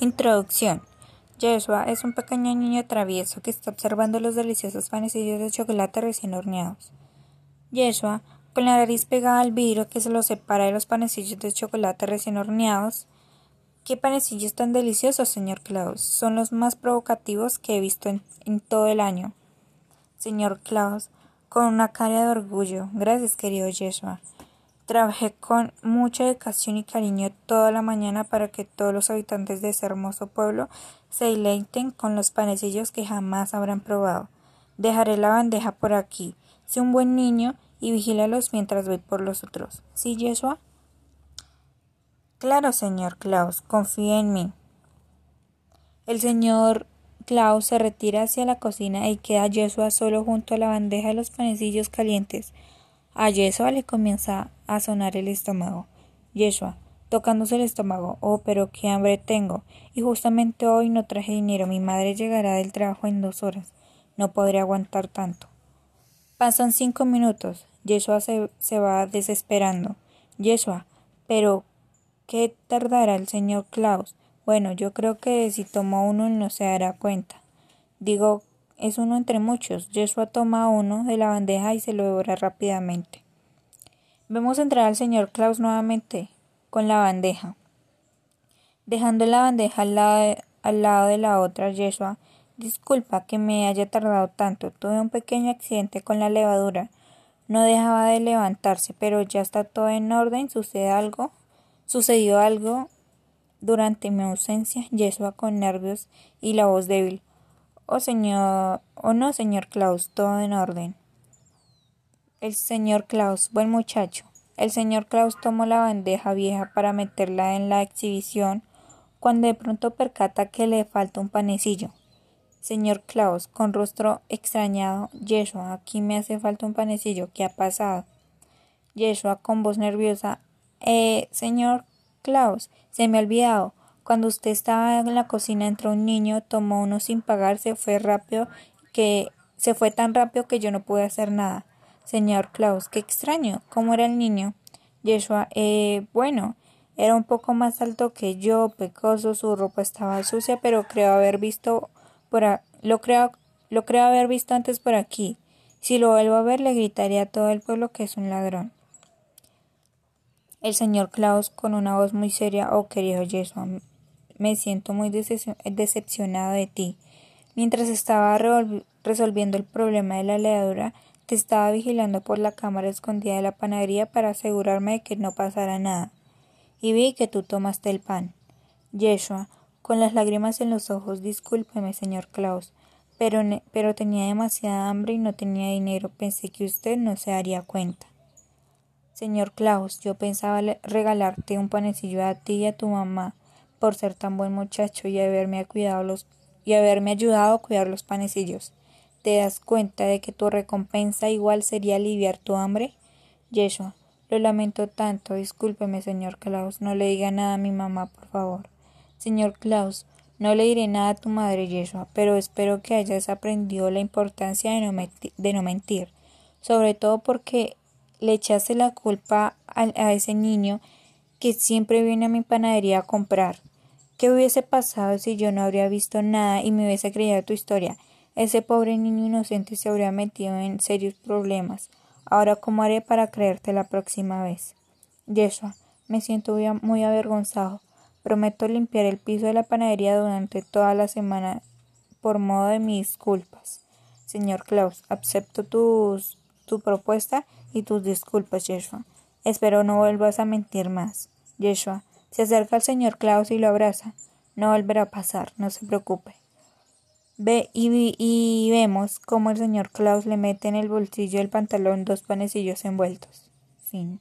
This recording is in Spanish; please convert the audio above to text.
Introducción. Joshua es un pequeño niño travieso que está observando los deliciosos panecillos de chocolate recién horneados. Joshua, con la nariz pegada al vidrio que se lo separa de los panecillos de chocolate recién horneados. ¿Qué panecillos tan deliciosos, señor Klaus? Son los más provocativos que he visto en, todo el año. Señor Klaus, con una cara de orgullo. Gracias, querido Joshua. Trabajé con mucha dedicación y cariño toda la mañana para que todos los habitantes de ese hermoso pueblo se deleiten con los panecillos que jamás habrán probado. Dejaré la bandeja por aquí. Sé un buen niño y vigílalos mientras voy por los otros. ¿Sí, Yeshua? Claro, señor Klaus, confía en mí. El señor Klaus se retira hacia la cocina y queda Yeshua solo junto a la bandeja de los panecillos calientes. A Yeshua le comienza a sonar el estómago. Yeshua, tocándose el estómago. Oh, pero qué hambre tengo. Y justamente hoy no traje dinero. Mi madre llegará del trabajo en dos horas. No podré aguantar tanto. Pasan cinco minutos. Yeshua se, se va desesperando. Yeshua, pero ¿qué tardará el señor Klaus? Bueno, yo creo que si toma uno no se dará cuenta. Digo es uno entre muchos. Yeshua toma uno de la bandeja y se lo devora rápidamente. Vemos entrar al señor Klaus nuevamente con la bandeja. Dejando la bandeja al lado de, al lado de la otra, Yeshua, disculpa que me haya tardado tanto. Tuve un pequeño accidente con la levadura. No dejaba de levantarse, pero ya está todo en orden. ¿Sucede algo? ¿Sucedió algo durante mi ausencia? Yeshua con nervios y la voz débil. Oh señor, oh no, señor Klaus, todo en orden. El señor Klaus, buen muchacho. El señor Klaus tomó la bandeja vieja para meterla en la exhibición, cuando de pronto percata que le falta un panecillo. Señor Klaus, con rostro extrañado, Yeshua, aquí me hace falta un panecillo. ¿Qué ha pasado? Yeshua, con voz nerviosa, eh, señor Klaus, se me ha olvidado. Cuando usted estaba en la cocina entró un niño, tomó uno sin pagar, se fue rápido que se fue tan rápido que yo no pude hacer nada. Señor Klaus, qué extraño. ¿Cómo era el niño? Yeshua, eh, bueno, era un poco más alto que yo, pecoso, su ropa estaba sucia, pero creo haber visto por lo creo lo creo haber visto antes por aquí. Si lo vuelvo a ver, le gritaría a todo el pueblo que es un ladrón. El señor Klaus, con una voz muy seria, oh querido Yeshua, me siento muy decepcionado de ti. Mientras estaba resolviendo el problema de la levadura, te estaba vigilando por la cámara escondida de la panadería para asegurarme de que no pasara nada. Y vi que tú tomaste el pan. Yeshua, con las lágrimas en los ojos, discúlpeme, señor Klaus, pero, pero tenía demasiada hambre y no tenía dinero. Pensé que usted no se daría cuenta. Señor Klaus, yo pensaba regalarte un panecillo a ti y a tu mamá, por ser tan buen muchacho y haberme, y haberme ayudado a cuidar los panecillos. ¿Te das cuenta de que tu recompensa igual sería aliviar tu hambre? Yeshua, lo lamento tanto. Discúlpeme, señor Klaus. No le diga nada a mi mamá, por favor. Señor Klaus, no le diré nada a tu madre, Yeshua, pero espero que hayas aprendido la importancia de no, de no mentir, sobre todo porque le echaste la culpa a, a ese niño que siempre viene a mi panadería a comprar. ¿Qué hubiese pasado si yo no habría visto nada y me hubiese creído tu historia? Ese pobre niño inocente se habría metido en serios problemas. Ahora, ¿cómo haré para creerte la próxima vez? Yeshua, me siento muy avergonzado. Prometo limpiar el piso de la panadería durante toda la semana por modo de mis disculpas. Señor Klaus, acepto tu propuesta y tus disculpas, Yeshua. Espero no vuelvas a mentir más. Yeshua, se acerca al señor Klaus y lo abraza. No volverá a pasar, no se preocupe. Ve y, y vemos cómo el señor Klaus le mete en el bolsillo del pantalón dos panecillos envueltos. Fin.